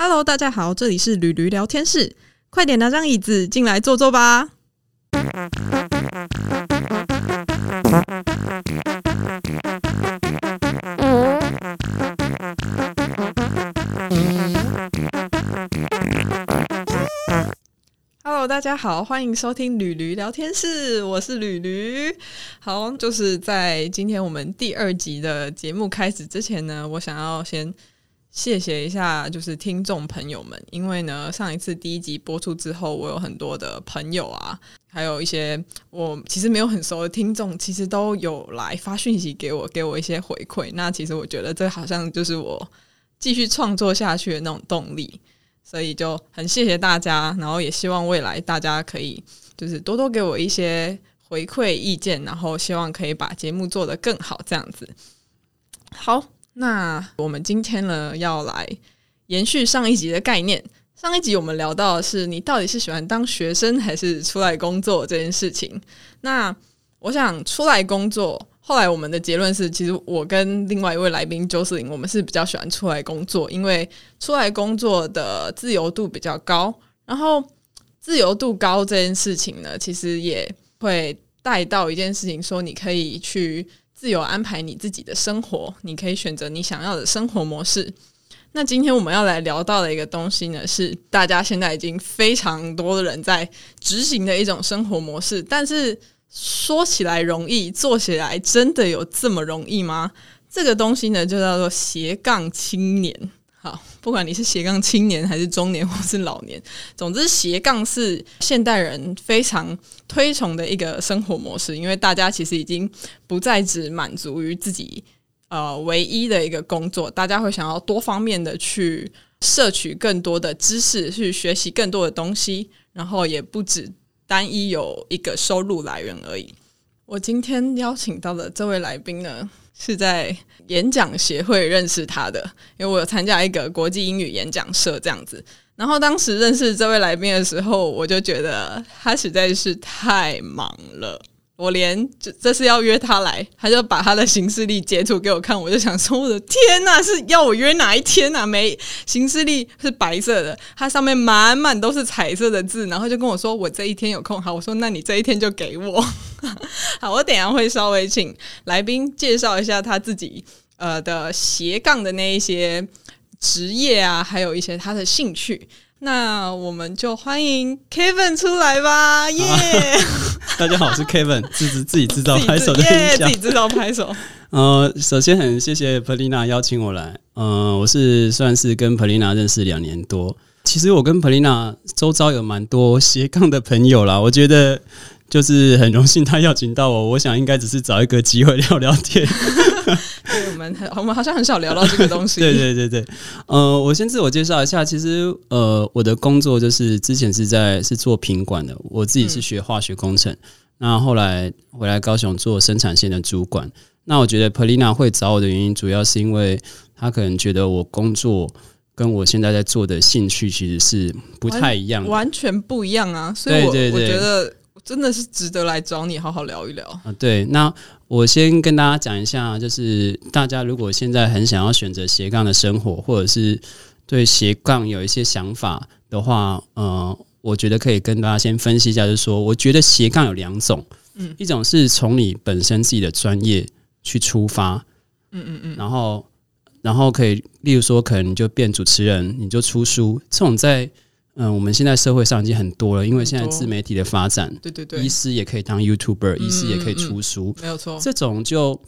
Hello，大家好，这里是驴驴聊天室，快点拿张椅子进来坐坐吧。Hello，大家好，欢迎收听吕驴聊天室，我是吕驴。好，就是在今天我们第二集的节目开始之前呢，我想要先谢谢一下，就是听众朋友们，因为呢，上一次第一集播出之后，我有很多的朋友啊，还有一些我其实没有很熟的听众，其实都有来发讯息给我，给我一些回馈。那其实我觉得这好像就是我继续创作下去的那种动力。所以就很谢谢大家，然后也希望未来大家可以就是多多给我一些回馈意见，然后希望可以把节目做得更好，这样子。好，那我们今天呢要来延续上一集的概念。上一集我们聊到的是你到底是喜欢当学生还是出来工作这件事情。那我想出来工作。后来我们的结论是，其实我跟另外一位来宾周世林，我们是比较喜欢出来工作，因为出来工作的自由度比较高。然后自由度高这件事情呢，其实也会带到一件事情，说你可以去自由安排你自己的生活，你可以选择你想要的生活模式。那今天我们要来聊到的一个东西呢，是大家现在已经非常多的人在执行的一种生活模式，但是。说起来容易，做起来真的有这么容易吗？这个东西呢，就叫做斜杠青年。不管你是斜杠青年，还是中年，或是老年，总之斜杠是现代人非常推崇的一个生活模式。因为大家其实已经不再只满足于自己呃唯一的一个工作，大家会想要多方面的去摄取更多的知识，去学习更多的东西，然后也不止。单一有一个收入来源而已。我今天邀请到的这位来宾呢，是在演讲协会认识他的，因为我有参加一个国际英语演讲社这样子。然后当时认识这位来宾的时候，我就觉得他实在是太忙了。我连这这是要约他来，他就把他的行事历截图给我看，我就想说我的天呐，是要我约哪一天啊？没行事历是白色的，它上面满满都是彩色的字，然后就跟我说我这一天有空，好，我说那你这一天就给我，好，我等下会稍微请来宾介绍一下他自己呃的斜杠的那一些职业啊，还有一些他的兴趣。那我们就欢迎 Kevin 出来吧，耶！大家好，我是 Kevin，自自自己制造拍手的自己制造拍手。呃，首先很谢谢 Polina 邀请我来。呃，我是算是跟 Polina 认识两年多。其实我跟 Polina 周遭有蛮多斜杠的朋友啦，我觉得就是很荣幸他邀请到我。我想应该只是找一个机会聊聊天。对我们，我们好像很少聊到这个东西。对对对对，呃，我先自我介绍一下，其实呃，我的工作就是之前是在是做品管的，我自己是学化学工程，那后来回来高雄做生产线的主管。那我觉得 Polina 会找我的原因，主要是因为他可能觉得我工作跟我现在在做的兴趣其实是不太一样，完全不一样啊。所以，我我觉得真的是值得来找你好好聊一聊啊。对，那。我先跟大家讲一下，就是大家如果现在很想要选择斜杠的生活，或者是对斜杠有一些想法的话，呃，我觉得可以跟大家先分析一下，就是说，我觉得斜杠有两种，嗯，一种是从你本身自己的专业去出发，嗯嗯嗯，然后然后可以，例如说，可能你就变主持人，你就出书，这种在。嗯，我们现在社会上已经很多了，因为现在自媒体的发展，对对对，医师也可以当 YouTuber，医师也可以出书，没有错。这种就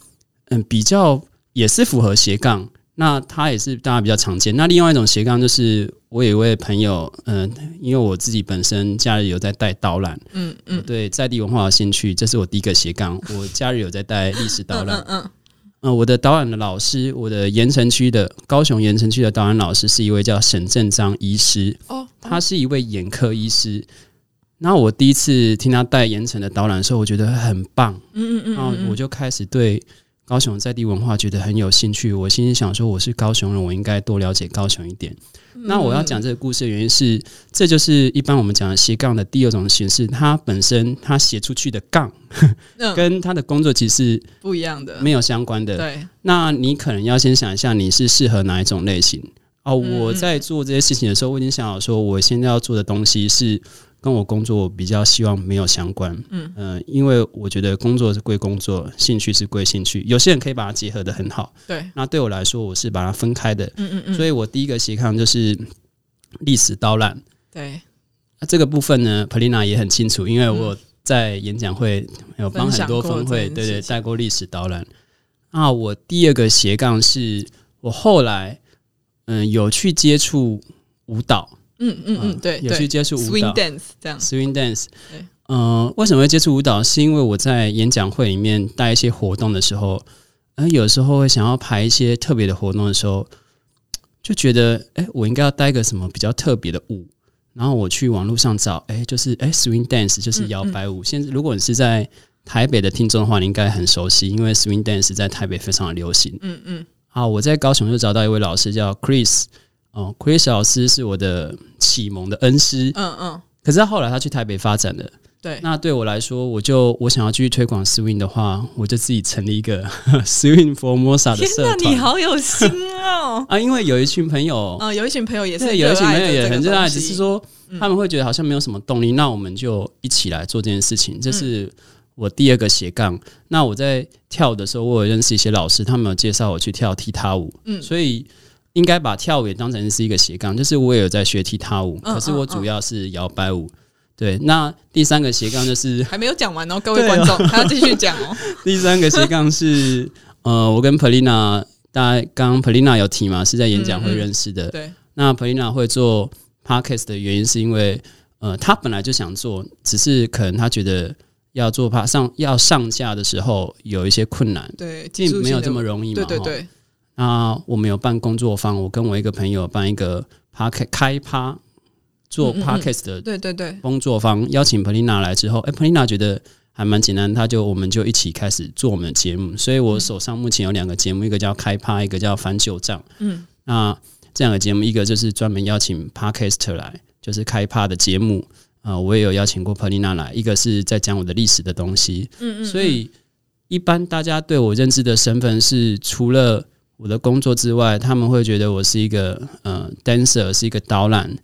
嗯比较也是符合斜杠，那它也是大家比较常见。那另外一种斜杠就是，我有一位朋友，嗯，因为我自己本身假日有在带导览，嗯嗯，对在地文化有兴趣，这是我第一个斜杠。我假日有在带历史导览，嗯。嗯，我的导演的老师，我的盐城区的高雄盐城区的导演老师是一位叫沈正章医师哦，他是一位眼科医师。然后我第一次听他带盐城的导览的时候，我觉得很棒，嗯嗯嗯，然后我就开始对。高雄在地文化觉得很有兴趣，我心里想说我是高雄人，我应该多了解高雄一点。那我要讲这个故事的原因是，这就是一般我们讲的斜杠的第二种形式。它本身它斜出去的杠，跟他的工作其实不一样的，没有相关的。对，那你可能要先想一下，你是适合哪一种类型哦，我在做这些事情的时候，我已经想好说，我现在要做的东西是跟我工作比较希望没有相关。嗯嗯、因为我觉得工作是归工作，兴趣是归兴趣。有些人可以把它结合的很好，对，那对我来说，我是把它分开的。嗯嗯嗯，所以我第一个斜杠就是历史导览。对，那这个部分呢，Polina 也很清楚，因为我在演讲会有帮很多过这分会，对对，带过历史导览。那我第二个斜杠是我后来嗯有去接触舞蹈，嗯嗯嗯，对对有去接触舞蹈，swing dance 这样，swing dance 对。嗯、为什么会接触舞蹈？是因为我在演讲会里面带一些活动的时候，嗯、有时候会想要排一些特别的活动的时候，就觉得，哎、我应该要带个什么比较特别的舞。然后我去网络上找，哎、就是哎、swing dance 就是摇摆舞。现在如果你是在台北的听众的话，你应该很熟悉，因为 swing dance 在台北非常的流行。嗯嗯，啊，我在高雄就找到一位老师叫 Chris，哦，Chris 老师是我的启蒙的恩师。嗯嗯，可是他后来他去台北发展了。对，那对我来说，我就我想要继续推广 swing 的话，我就自己成立一个 swing Formosa 的天哪，社团。你好有心哦！啊！因为有一群朋友，嗯，有一群朋友也是对，有一群朋友也很热爱，只是说他们会觉得好像没有什么动力，那我们就一起来做这件事情。这是我第二个斜杠。那我在跳舞的时候，我有认识一些老师，他们有介绍我去跳踢踏舞，嗯所以应该把跳舞也当成是一个斜杠，就是我也有在学踢踏舞，嗯可是我主要是摇摆舞。对，那第三个斜杠就是 还没有讲完哦，各位观众，还要继续讲哦。第三个斜杠是呃，我跟 Polina，大家刚刚 Polina 有提嘛，是在演讲会认识的。对，那 Polina 会做 podcast 的原因是因为呃，他本来就想做，只是可能他觉得要做 p 上要上架的时候有一些困难，对，并没有这么容易嘛。齁。对对对，那我们有办工作坊，我跟我一个朋友办一个 podcast 开趴做嗯嗯嗯 podcast 的对对对，工作坊，邀请 Polina 来之后，哎、p o l i n a 觉得还蛮简单，他就我们就一起开始做我们的节目。所以我手上目前有两个节目，一个叫开趴，一个叫翻旧账。嗯，那这两个节目，一个就是专门邀请 Podcaster 来，就是开趴的节目。啊、我也有邀请过 Polina 来，一个是在讲我的历史的东西。嗯嗯，所以一般大家对我认知的身份是，除了我的工作之外，他们会觉得我是一个呃 dancer，是一个导览，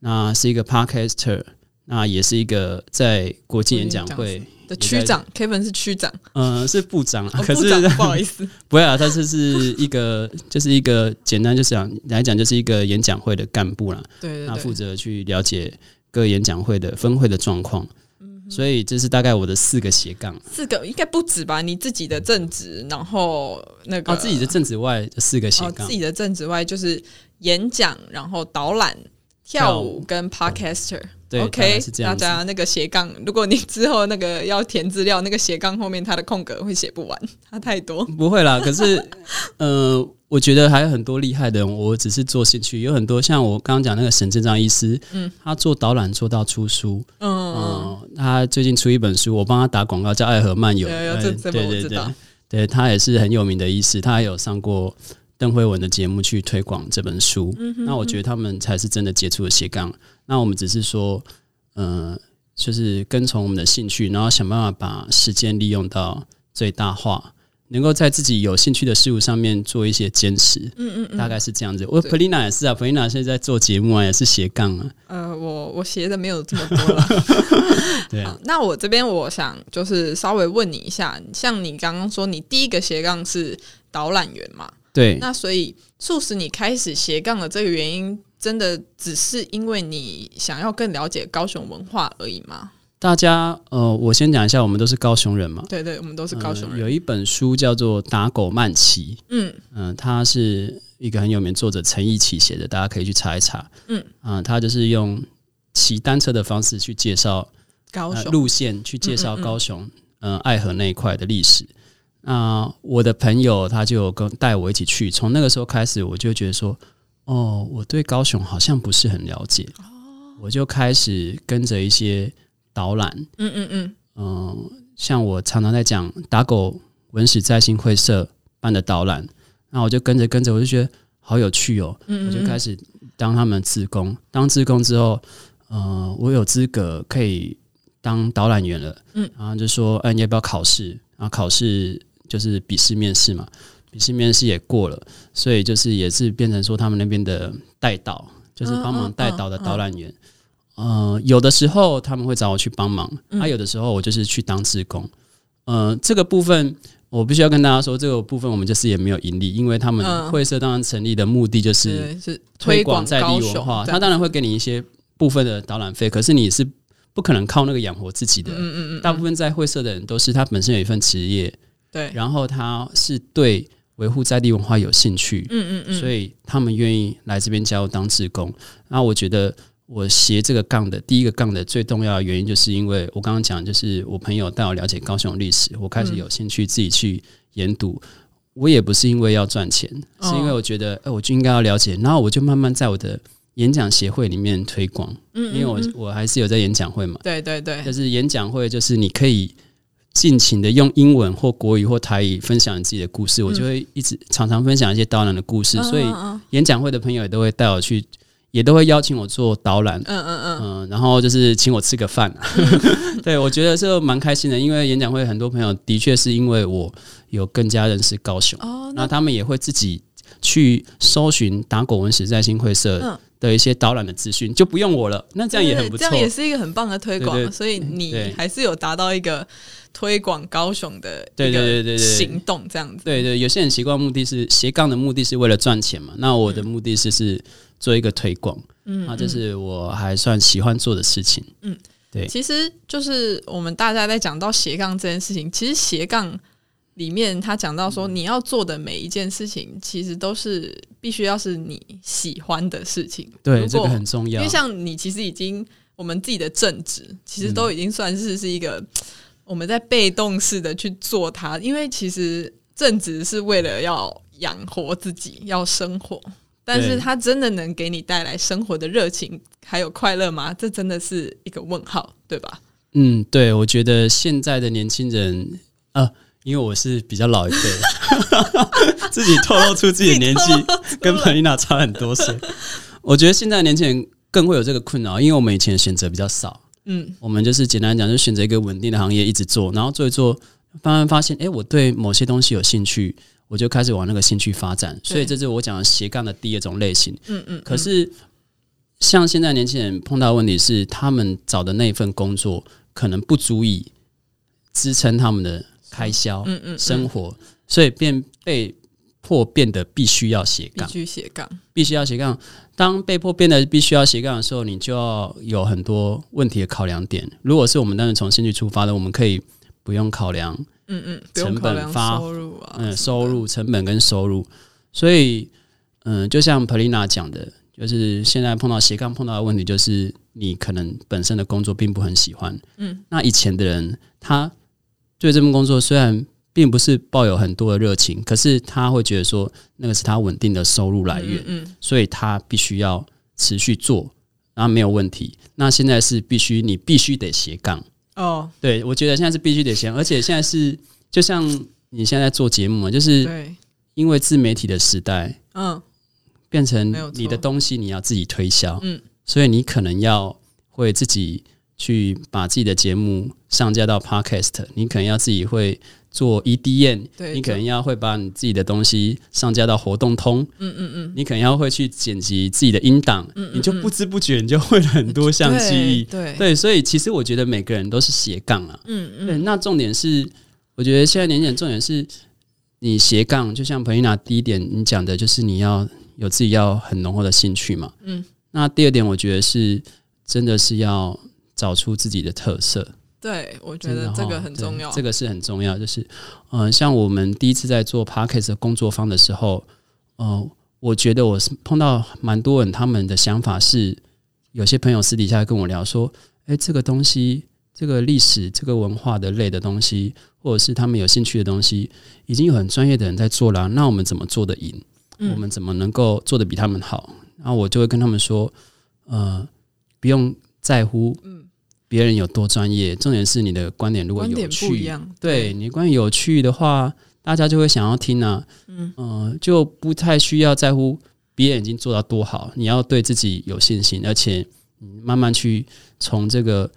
那是一个 podcaster，那也是一个在国际演讲会，的区长 Kevin 是区长，呃，是部长可是不好意思，不会啊，他是是一个，就是一个简单，就是讲来讲，就是一个演讲会的干部啦，对对对，那负责去了解各演讲会的分会的状况。所以这是大概我的四个斜杠四个应该不止吧？你自己的正职，然后那个哦，自己的正职外的四个斜哦，杠自。己的正职外就是演讲，然后导览、跳跳舞舞跟 podcaster。对 OK，是这样大家那个斜杠，如果你之后那个要填资料，那个斜杠后面它的空格会写不完，它太多。不会啦，可是 呃，我觉得还有很多厉害的人，我只是做兴趣，有很多像我刚刚讲那个沈正章医师，嗯，他做导览做到出书，嗯，最近出一本书，我帮他打广告，叫《爱河漫游》，对对对对他也是很有名的医师，他也有上过邓慧文的节目去推广这本书。嗯那我觉得他们才是真的接触了斜杠，那我们只是说，呃，就是跟从我们的兴趣，然后想办法把时间利用到最大化。能够在自己有兴趣的事物上面做一些坚持，嗯嗯嗯，大概是这样子。我 Polina 也是啊，Polina 现在在做节目啊，也是斜杠啊，呃，我我斜的没有这么多了。对啊好，那我这边我想就是稍微问你一下，像你刚刚说你第一个斜杠是导览员嘛？对，那所以促使你开始斜杠的这个原因，真的只是因为你想要更了解高雄文化而已吗？大家呃，我先讲一下，我们都是高雄人嘛，对对，我们都是高雄人。呃有一本书叫做《打狗慢骑》，嗯。嗯、它是一个很有名作者陈奕奇写的，大家可以去查一查。嗯。啊、他就是用骑单车的方式去介绍呃高雄、路线，去介绍嗯嗯嗯。高雄嗯、呃爱河那一块的历史。那我的朋友他就跟带我一起去，从那个时候开始，我就觉得说，哦，我对高雄好像不是很了解，哦。我就开始跟着一些导览，嗯嗯嗯，嗯，像我常常在讲打狗文史在新会社办的导览，那我就跟着跟着，我就觉得好有趣哦，嗯我就开始当他们职工。当职工之后，呃，我有资格可以当导览员了，嗯，然后就说，哎、你要不要考试？然后考试就是笔试面试嘛。笔试面试也过了，所以就是也是变成说他们那边的带导，就是帮忙带导的导览员。呃，有的时候他们会找我去帮忙，他有的时候我就是去当志工。呃，这个部分我必须要跟大家说，这个部分我们就是也没有盈利，因为他们会社当然成立的目的就是是推广在地文化，他当然会给你一些部分的导览费，可是你是不可能靠那个养活自己的。嗯嗯嗯，大部分在会社的人都是他本身有一份职业，对，然后他是对维护在地文化有兴趣，嗯嗯嗯，所以他们愿意来这边加入当志工。那我觉得。我斜这个杠的第一个杠的最重要的原因，就是因为我刚刚讲，就是我朋友带我了解高雄历史，我开始有兴趣自己去研读。我也不是因为要赚钱，是因为我觉得，哎，我就应该要了解。然后我就慢慢在我的演讲协会里面推广，嗯，因为我我还是有在演讲会嘛，对对对，就是演讲会，就是你可以尽情的用英文或国语或台语分享你自己的故事，我就会一直常常分享一些刀郎的故事，所以演讲会的朋友也都会带我去。也都会邀请我做导览，嗯嗯嗯，嗯，然后就是请我吃个饭，对我觉得这蛮开心的，因为演讲会很多朋友的确是因为我有更加认识高雄，哦，那他们也会自己去搜寻打狗文史在新会社的一些导览的资讯，就不用我了，那这样也很不错，这样也是一个很棒的推广，所以你还是有达到一个推广高雄的对对对对对。行动这样子，对对，有些人习惯目的是斜杠的目的是为了赚钱嘛，那我的目的是是。做一个推广，嗯，啊，这是我还算喜欢做的事情，嗯，对，其实就是我们大家在讲到斜杠这件事情，其实斜杠里面他讲到说，你要做的每一件事情，其实都是必须要是你喜欢的事情，对，这个很重要。因为像你其实已经，我们自己的正职其实都已经算是是一个我们在被动式的去做它，因为其实正职是为了要养活自己，要生活。但是他真的能给你带来生活的热情还有快乐吗？这真的是一个问号，对吧？嗯，对，我觉得现在的年轻人，呃，因为我是比较老一辈，自己透露出自己的年纪 跟彭丽娜差很多岁。我觉得现在年轻人更会有这个困扰，因为我们以前选择比较少，嗯，我们就是简单讲，就选择一个稳定的行业一直做，然后做一做，慢慢发现，哎，我对某些东西有兴趣。我就开始往那个兴趣发展，所以这是我讲的斜杠的第二种类型。嗯嗯。可是，像现在年轻人碰到的问题是，他们找的那份工作可能不足以支撑他们的开销、嗯嗯生活，所以便被迫变得必须要斜杠，必须斜杠，必须要斜杠。当被迫变得必须要斜杠的时候，你就要有很多问题的考量点。如果是我们当时从兴趣出发的，我们可以不用考量。嗯嗯，成本发收入啊，嗯，收入成本跟收入，所以嗯，就像 Polina 讲的，就是现在碰到斜杠碰到的问题，就是你可能本身的工作并不很喜欢，嗯，那以前的人他对这份工作虽然并不是抱有很多的热情，可是他会觉得说那个是他稳定的收入来源，嗯，所以他必须要持续做，然后没有问题。那现在是必须你必须得斜杠。哦，对，我觉得现在是必须得先，而且现在是就像你现在做节目嘛，就是因为自媒体的时代，嗯，变成你的东西你要自己推销，嗯，所以你可能要会自己去把自己的节目上架到 Podcast，你可能要自己会。做 EDM，你可能要会把你自己的东西上架到活动通，嗯嗯嗯，你可能要会去剪辑自己的音档，你就不知不觉你就会了很多项记忆，对。对，所以其实我觉得每个人都是斜杠啊，嗯嗯，对，那重点是，我觉得现在年轻人重点是你斜杠，就像彭丽娜第一点你讲的就是你要有自己要很浓厚的兴趣嘛，嗯，那第二点我觉得是真的是要找出自己的特色。对，我觉得这个很重要。这个是很重要，就是，嗯，像我们第一次在做 Parkes 工作坊的时候，呃，我觉得我是碰到蛮多人，他们的想法是，有些朋友私底下跟我聊说，哎，这个东西，这个历史、这个文化的类的东西，或者是他们有兴趣的东西，已经有很专业的人在做了，那我们怎么做的赢？我们怎么能够做的比他们好？然后我就会跟他们说，呃，不用在乎，嗯。别人有多专业，重点是你的观点如果有趣，对你观点有趣的话，大家就会想要听啊。嗯就不太需要在乎别人已经做到多好，你要对自己有信心，而且慢慢去从这个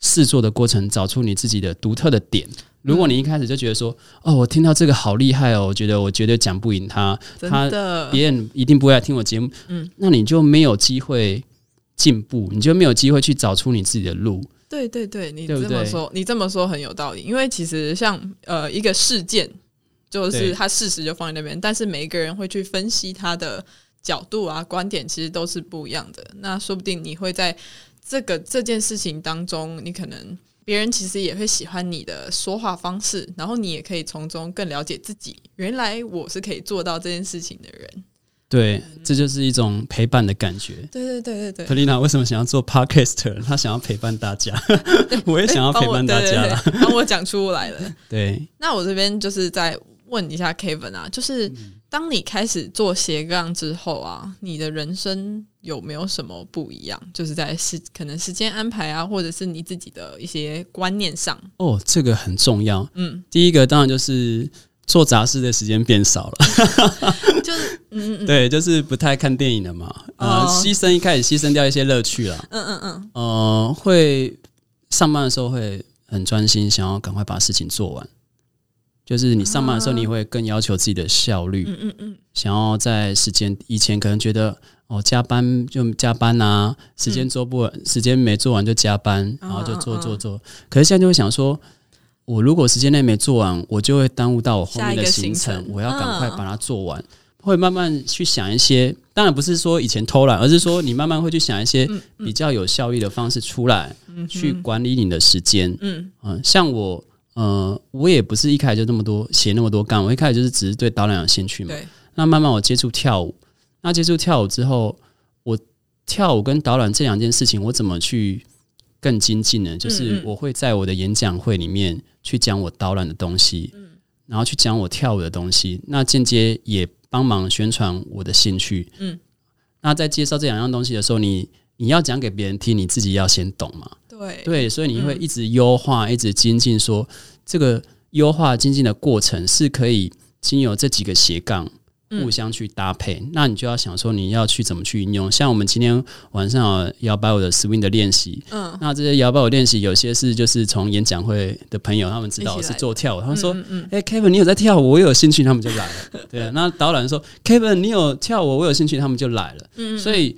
试做的过程，找出你自己的独特的点。如果你一开始就觉得说，哦，我听到这个好厉害哦，我觉得我绝对讲不赢他，他别人一定不会来听我节目，嗯，那你就没有机会进步，你就没有机会去找出你自己的路。对对对，你这么说，你这么说很有道理。因为其实像呃一个事件，就是它事实就放在那边，但是每一个人会去分析他的角度啊、观点，其实都是不一样的。那说不定你会在这个这件事情当中，你可能。别人其实也会喜欢你的说话方式，然后你也可以从中更了解自己。原来我是可以做到这件事情的人。对，这就是一种陪伴的感觉。对对对对对。克丽娜为什么想要做 podcast？她想要陪伴大家。我也想要陪伴大家。帮我讲出来了。对。那我这边就是在问一下 Kevin 啊，就是当你开始做斜杠之后啊，你的人生。有没有什么不一样？就是在时可能时间安排啊，或者是你自己的一些观念上。哦，这个很重要。嗯，第一个当然就是做杂事的时间变少了。对，就是不太看电影了嘛。呃，牺牲一开始牺牲掉一些乐趣了。嗯嗯嗯。呃，会上班的时候会很专心，想要赶快把事情做完。就是你上班的时候，你会更要求自己的效率。嗯嗯嗯。想要在时间以前可能觉得。哦，加班就加班呐，时间做不完，时间没做完就加班，然后就做做做。可是现在就会想说，我如果时间内没做完，我就会耽误到我后面的行程，我要赶快把它做完。会慢慢去想一些，当然不是说以前偷懒，而是说你慢慢会去想一些比较有效率的方式出来，去管理你的时间。嗯嗯，像我，呃，我也不是一开始就那么多写那么多干，我一开始就是只是对导览有兴趣嘛。那慢慢我接触跳舞。那接触跳舞之后，我跳舞跟导览这两件事情，我怎么去更精进呢？就是我会在我的演讲会里面去讲我导览的东西，然后去讲我跳舞的东西，那间接也帮忙宣传我的兴趣。嗯，那在介绍这两样东西的时候，你你要讲给别人听，你自己要先懂嘛？对对，所以你会一直优化，一直精进，说这个优化精进的过程是可以经由这几个斜杠。互相去搭配，那你就要想说你要去怎么去运用。像我们今天晚上摇摆舞的 swing 的练习，嗯，那这些摇摆舞练习有些是就是从演讲会的朋友他们知道是做跳舞，他们说，哎，Kevin 你有在跳舞，我有兴趣，他们就来了。对，那导览说，Kevin 你有跳舞，我有兴趣，他们就来了。嗯，所以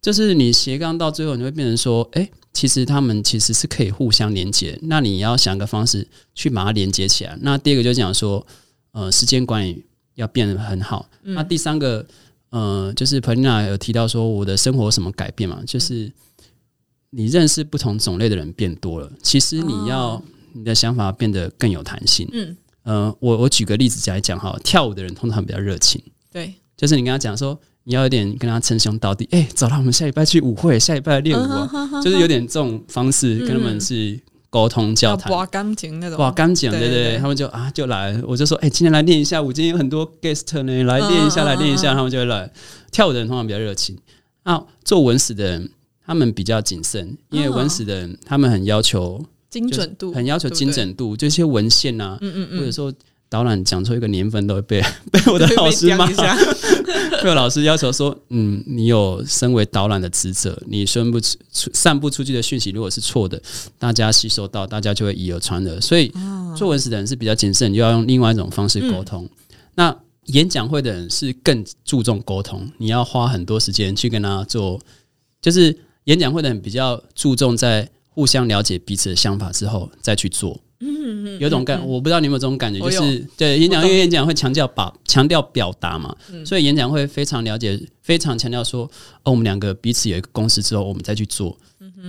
就是你斜杠到最后，你会变成说，哎，其实他们其实是可以互相连接。那你要想个方式去把它连接起来。那第二个就讲说，呃，时间管理。要变得很好。那第三个，呃，就是 Polina 有提到说，我的生活什么改变嘛？就是你认识不同种类的人变多了。其实你要你的想法变得更有弹性。嗯，呃，我我举个例子来讲哈，跳舞的人通常比较热情。对，就是你跟他讲说，你要有点跟他称兄道弟。哎，走了，我们下礼拜去舞会，下礼拜练舞啊，就是有点这种方式跟他们是。沟通交谈，哇钢琴那种，刮钢琴，对对，他们就啊就来，我就说，哎，今天来练一下我，今天有很多 guest 呢，来练一下，来练一下，他们就会来。跳舞的人通常比较热情，啊，做文史的人他们比较谨慎，因为文史的人他们很要求精准度，很要求精准度，就一些文献啊，嗯嗯嗯，或者说。导览讲出一个年份都会被 被我的老师骂，被我老师要求说：“嗯，你有身为导览的职责，你宣布出散布出去的讯息如果是错的，大家吸收到，大家就会以讹传讹。所以做文史的人是比较谨慎，就要用另外一种方式沟通。那演讲会的人是更注重沟通，你要花很多时间去跟他做。就是演讲会的人比较注重在互相了解彼此的想法之后再去做。”嗯，有种感，我不知道你有没有这种感觉，就是对演讲，因为演讲会强调把强调表达嘛，所以演讲会非常了解，非常强调说，哦，我们两个彼此有一个共识之后，我们再去做。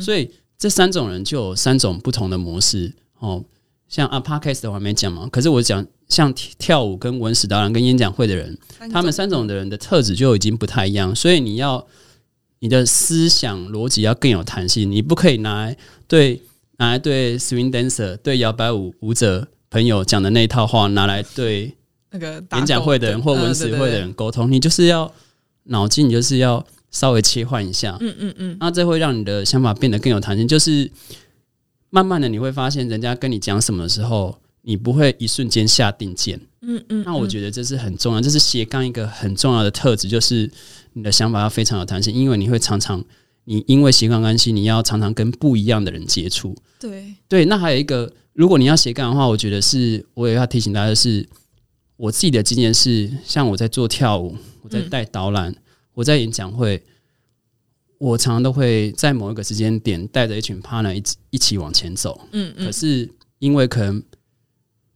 所以这三种人就有三种不同的模式哦。像啊，podcast 我还没讲嘛，可是我讲像跳舞跟文史导览跟演讲会的人，他们三种的人的特质就已经不太一样，所以你要你的思想逻辑要更有弹性，你不可以拿来对。拿来对 swing dancer 对摇摆舞舞者朋友讲的那一套话，拿来对那个演讲会的人或文史会的人沟通，你就是要脑筋，你就是要稍微切换一下，嗯嗯嗯，那这会让你的想法变得更有弹性。就是慢慢的你会发现，人家跟你讲什么的时候，你不会一瞬间下定见，嗯嗯。那我觉得这是很重要，这是斜杠一个很重要的特质，就是你的想法要非常有弹性，因为你会常常。你因为斜杠关系，你要常常跟不一样的人接触。对对，那还有一个，如果你要斜杠的话，我觉得是我也要提醒大家的是，我自己的经验是，像我在做跳舞，我在带导览，我在演讲会，我常常都会在某一个时间点带着一群 partner 一起一起往前走。嗯嗯可是因为可能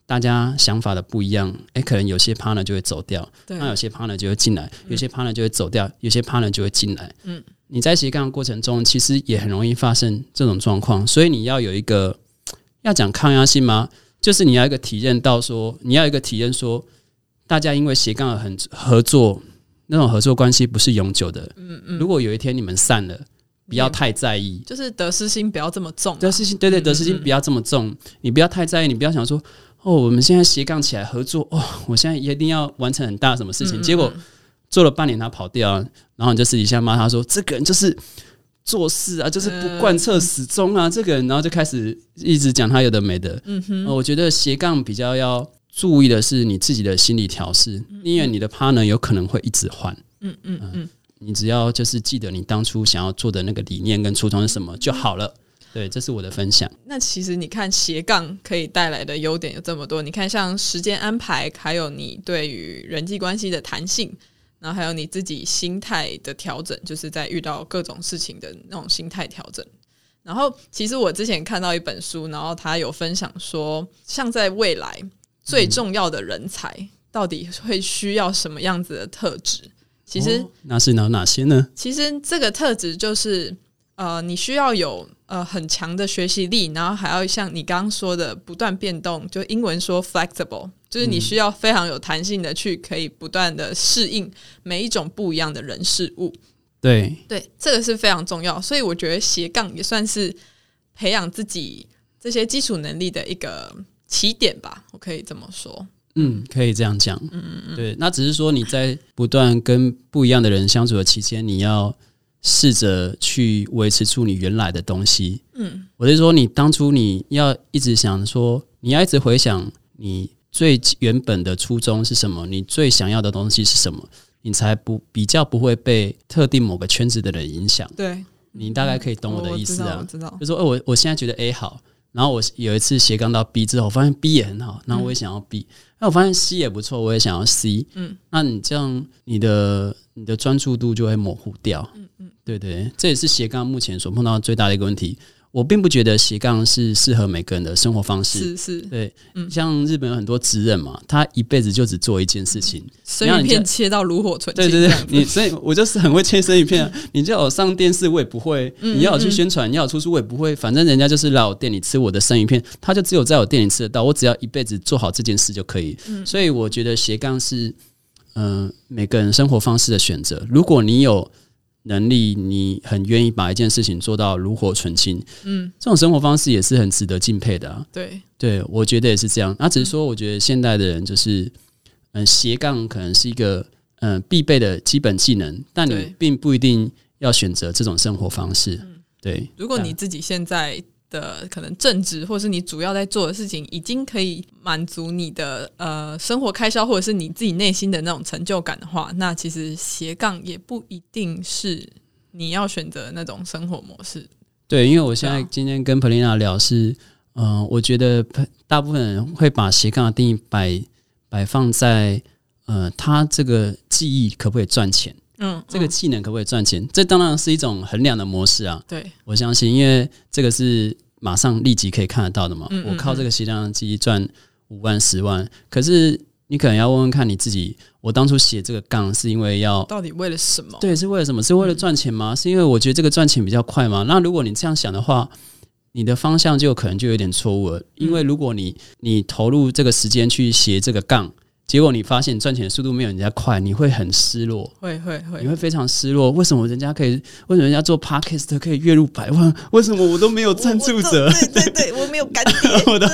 大家想法的不一样，诶，可能有些 partner 就会走掉，那有些 partner 就会进来，有些 partner 就会走掉，有些 partner 就会进来。嗯，你在斜杠的过程中，其实也很容易发生这种状况，所以你要有一个要讲抗压性吗？就是你要一个体验到说，你要一个体验说，大家因为斜杠而很合作，那种合作关系不是永久的。嗯嗯，如果有一天你们散了，不要太在意。就是得失心不要这么重啊、得失心，对对，得失心不要这么重，你不要太在意，你不要想说，哦，我们现在斜杠起来合作，哦，我现在一定要完成很大什么事情，结果做了半年他跑掉了，然后你就私底下骂他说，这个人就是做事啊，就是不贯彻始终啊，这个人，然后就开始一直讲他有的没的。嗯哼，我觉得斜杠比较要注意的是你自己的心理调试，因为你的 partner 有可能会一直换。嗯嗯嗯，你只要就是记得你当初想要做的那个理念跟初衷是什么就好了。对，这是我的分享。那其实你看斜杠可以带来的优点有这么多，你看像时间安排，还有你对于人际关系的弹性，然后还有你自己心态的调整，就是在遇到各种事情的那种心态调整。然后，其实我之前看到一本书，然后他有分享说，像在未来最重要的人才到底会需要什么样子的特质？其实哦那是哪哪些呢？其实这个特质就是，呃，你需要有呃很强的学习力，然后还要像你刚刚说的不断变动，就英文说 flexible，就是你需要非常有弹性的去可以不断的适应每一种不一样的人事物。对，对，这个是非常重要，所以我觉得斜杠也算是培养自己这些基础能力的一个起点吧，我可以这么说。嗯，可以这样讲。嗯嗯嗯对，那只是说你在不断跟不一样的人相处的期间，你要试着去维持住你原来的东西。嗯，我是说，你当初你要一直想说，你要一直回想你最原本的初衷是什么，你最想要的东西是什么，你才不比较不会被特定某个圈子的人影响。对，你大概可以懂我的意思啊我。知道，我知道就说，哦，我我现在觉得 A 好，然后我有一次斜杠到 B 之后，我发现 B 也很好，然后我也想要 B，那、我发现 C 也不错，我也想要 C。嗯，那你这样，你的你的专注度就会模糊掉。嗯嗯，对对，这也是斜杠目前所碰到最大的一个问题。我并不觉得斜杠是适合每个人的生活方式。是是，对，嗯像日本有很多职人嘛，他一辈子就只做一件事情。生鱼片切到炉火纯青，对对对你所以我就是很会切生鱼片啊。你叫我上电视，我也不会；嗯你要我去宣传，你要我出书，我也不会。反正人家就是来我店里吃我的生鱼片，他就只有在我店里吃得到。我只要一辈子做好这件事就可以。嗯所以我觉得斜杠是，嗯、每个人生活方式的选择。如果你有能力，你很愿意把一件事情做到炉火纯青，嗯，这种生活方式也是很值得敬佩的啊。对，对，我觉得也是这样。那只是说，我觉得现代的人就是，嗯，斜杠可能是一个嗯必备的基本技能，但你并不一定要选择这种生活方式。对，如果你自己现在的可能正职，或是你主要在做的事情，已经可以满足你的呃生活开销，或者是你自己内心的那种成就感的话，那其实斜杠也不一定是你要选择的那种生活模式。对，因为我现在今天跟 Polina 聊是，嗯、我觉得大部分人会把斜杠的定义摆摆放在，呃，他这个技艺可不可以赚钱，嗯，这个嗯技能可不可以赚钱，这当然是一种衡量的模式啊。对，我相信，因为这个是马上立即可以看得到的嘛。嗯嗯我靠这个斜杠机赚五万、十万，可是你可能要问问看你自己，我当初写这个杠是因为要到底为了什么？对，是为了什么？是为了赚钱吗？是因为我觉得这个赚钱比较快吗？那如果你这样想的话，你的方向就可能就有点错误了。因为如果你你投入这个时间去写这个杠，结果你发现赚钱的速度没有人家快，你会很失落。会会会你会非常失落。为什么人家可以？为什么人家做 podcast 可以月入百万？为什么我都没有赞助者？对对对，我没有干爹。我都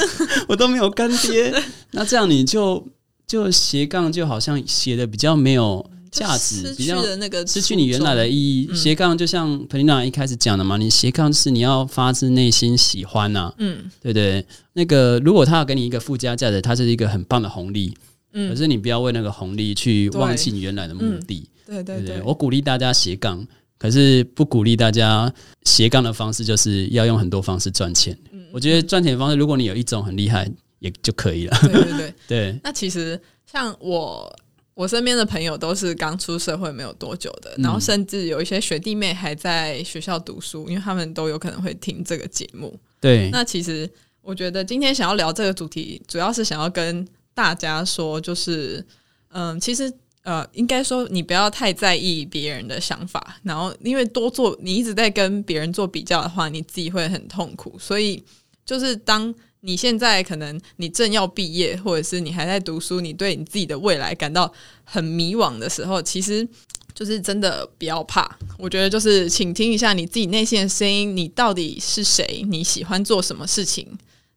我都没有干爹。那这样你就就斜杠就好像写的比较没有价值，比较了那个失去你原来的意义。嗯斜杠就像 Pelina 一开始讲的嘛，你斜杠是你要发自内心喜欢呐、嗯对不对？那个如果他要给你一个附加价值，它是一个很棒的红利，可嗯，是你不要为那个红利去忘记你原来的目的。对对对我鼓励大家斜杠，可是不鼓励大家斜杠的方式，就是要用很多方式赚钱。我觉得赚钱的方式，如果你有一种很厉害，也就可以了。对对对，对，那其实像我，我身边的朋友都是刚出社会没有多久的，然后甚至有一些学弟妹还在学校读书，因为他们都有可能会听这个节目。对，那其实我觉得今天想要聊这个主题，主要是想要跟大家说，就是嗯，其实呃，应该说你不要太在意别人的想法，然后因为多做，你一直在跟别人做比较的话，你自己会很痛苦。所以就是当你现在可能你正要毕业，或者是你还在读书，你对你自己的未来感到很迷惘的时候，其实就是真的不要怕。我觉得就是请听一下你自己内心的声音，你到底是谁？你喜欢做什么事情？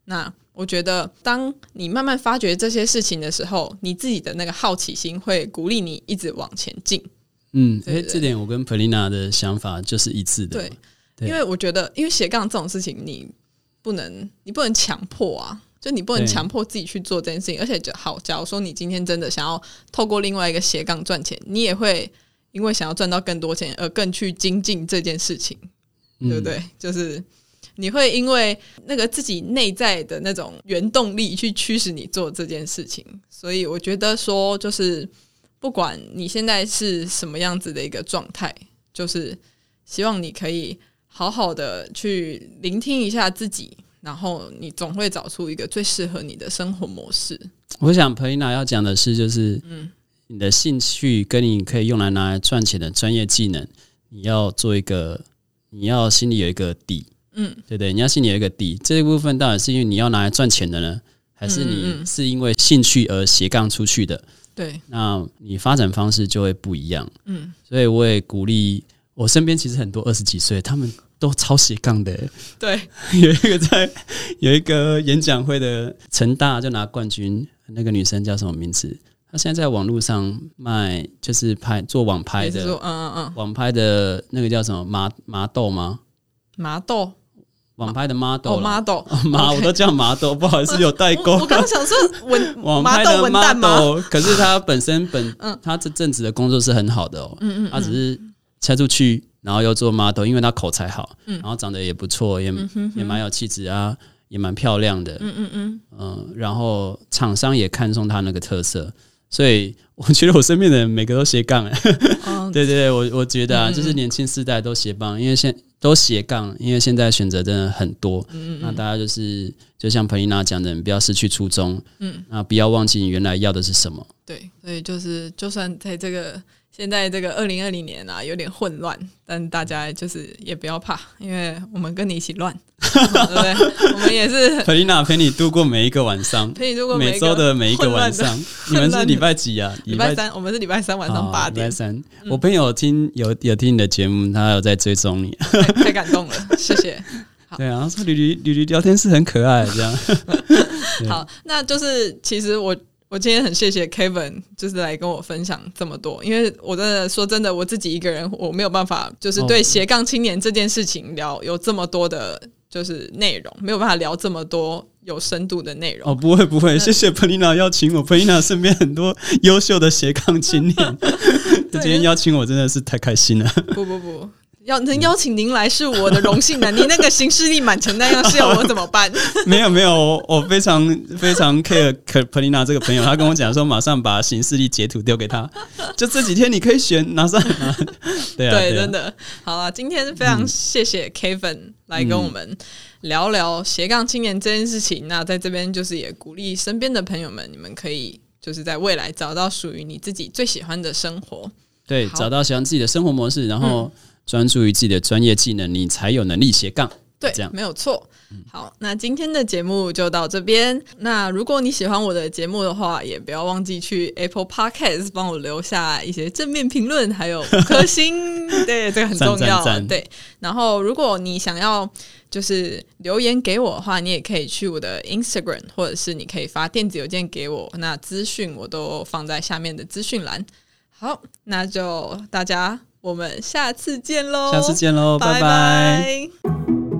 那我觉得，当你慢慢发掘这些事情的时候，你自己的那个好奇心会鼓励你一直往前进。嗯，哎，这点我跟 Pelina 的想法就是一致的。对，对因为我觉得，因为斜杠这种事情，你不能，你不能强迫啊，就你不能对强迫自己去做这件事情。而且，就好，假如说你今天真的想要透过另外一个斜杠赚钱，你也会因为想要赚到更多钱而更去精进这件事情。嗯对不对？就是你会因为那个自己内在的那种原动力去驱使你做这件事情，所以我觉得说，就是不管你现在是什么样子的一个状态，就是希望你可以好好的去聆听一下自己，然后你总会找出一个最适合你的生活模式。我想 Polina 要讲的是，就是嗯你的兴趣跟你可以用来拿来赚钱的专业技能，你要做一个，你要心里有一个底，嗯，对不对？你要心里有一个底，这一部分到底是因为你要拿来赚钱的呢，还是你嗯是因为兴趣而斜杠出去的？对，那你发展方式就会不一样。嗯，所以我也鼓励我身边其实很多二十几岁，他们都超斜杠的。对，有一个在有一个演讲会的成大就拿冠军，那个女生叫什么名字？她现在在网络上卖，就是拍做网拍的，嗯嗯嗯，网拍的那个叫什么麻麻豆吗？麻豆网拍的 model 哦，啦。麻豆麻 OK 我都叫麻豆，不好意思有代沟我。我刚刚想说文麻 网拍的？model，可是他 本身本嗯。他这阵子的工作是很好的哦，嗯嗯，他只是拆出去，然后又做 model，因为他口才好，嗯。然后长得也不错，也也蛮有气质啊，也蛮漂亮的，嗯嗯嗯，嗯，然后厂商也看中他那个特色，所以我觉得我身边的人每个都斜杠哎，哦，对对对，我我觉得啊，就是年轻世代都斜杠，因为现都斜杠，因为现在选择真的很多，嗯嗯那大家就是就像彭丽娜讲的，你不要失去初衷，嗯，那不要忘记你原来要的是什么，对，所以就是就算在这个现在这个二零二零年啊，有点混乱，但大家就是也不要怕，因为我们跟你一起乱，对不对？我们也是佩丽娜陪你度过每一个晚上，陪你度过每周的每一个晚上，你们是礼拜几啊？礼拜三，我们是礼拜三晚上哦八点礼拜，三，我朋友听有有听你的节目，他有在追踪你。太太感动了，谢谢。好对啊，他说吕吕吕吕聊天室很可爱，这样。好，那就是其实我我今天很谢谢 Kevin，就是来跟我分享这么多，因为我真的说真的，我自己一个人我没有办法，就是对哦斜杠青年这件事情聊有这么多的，就是内容，没有办法聊这么多有深度的内容。哦，不会不会，谢谢 Polina 邀请我，Polina 身边很多优秀的斜杠青年，今天邀请我真的是太开心了。不不不。要能邀请您来是我的荣幸的，你那个行事力满成那样，是要我怎么办？没有没有，我我非常非常 care Polina 这个朋友，他跟我讲说，马上把行事力截图丢给他，就这几天你可以选拿上。拿 对啊，对，真的好了，今天非常谢谢 Kevin 来跟我们聊聊斜杠青年这件事情。那在这边就是也鼓励身边的朋友们，你们可以就是在未来找到属于你自己最喜欢的生活。对，找到喜欢自己的生活模式，然后专注于自己的专业技能，你才有能力斜杠。对这样，没有错。好，那今天的节目就到这边。那如果你喜欢我的节目的话，也不要忘记去 Apple Podcast 帮我留下一些正面评论，还有五颗星。对，这个很重要。赞赞赞对，然后如果你想要就是留言给我的话，你也可以去我的 Instagram，或者是你可以发电子邮件给我。那资讯我都放在下面的资讯栏。好，那就大家我们下次见喽，下次见喽，拜拜。拜拜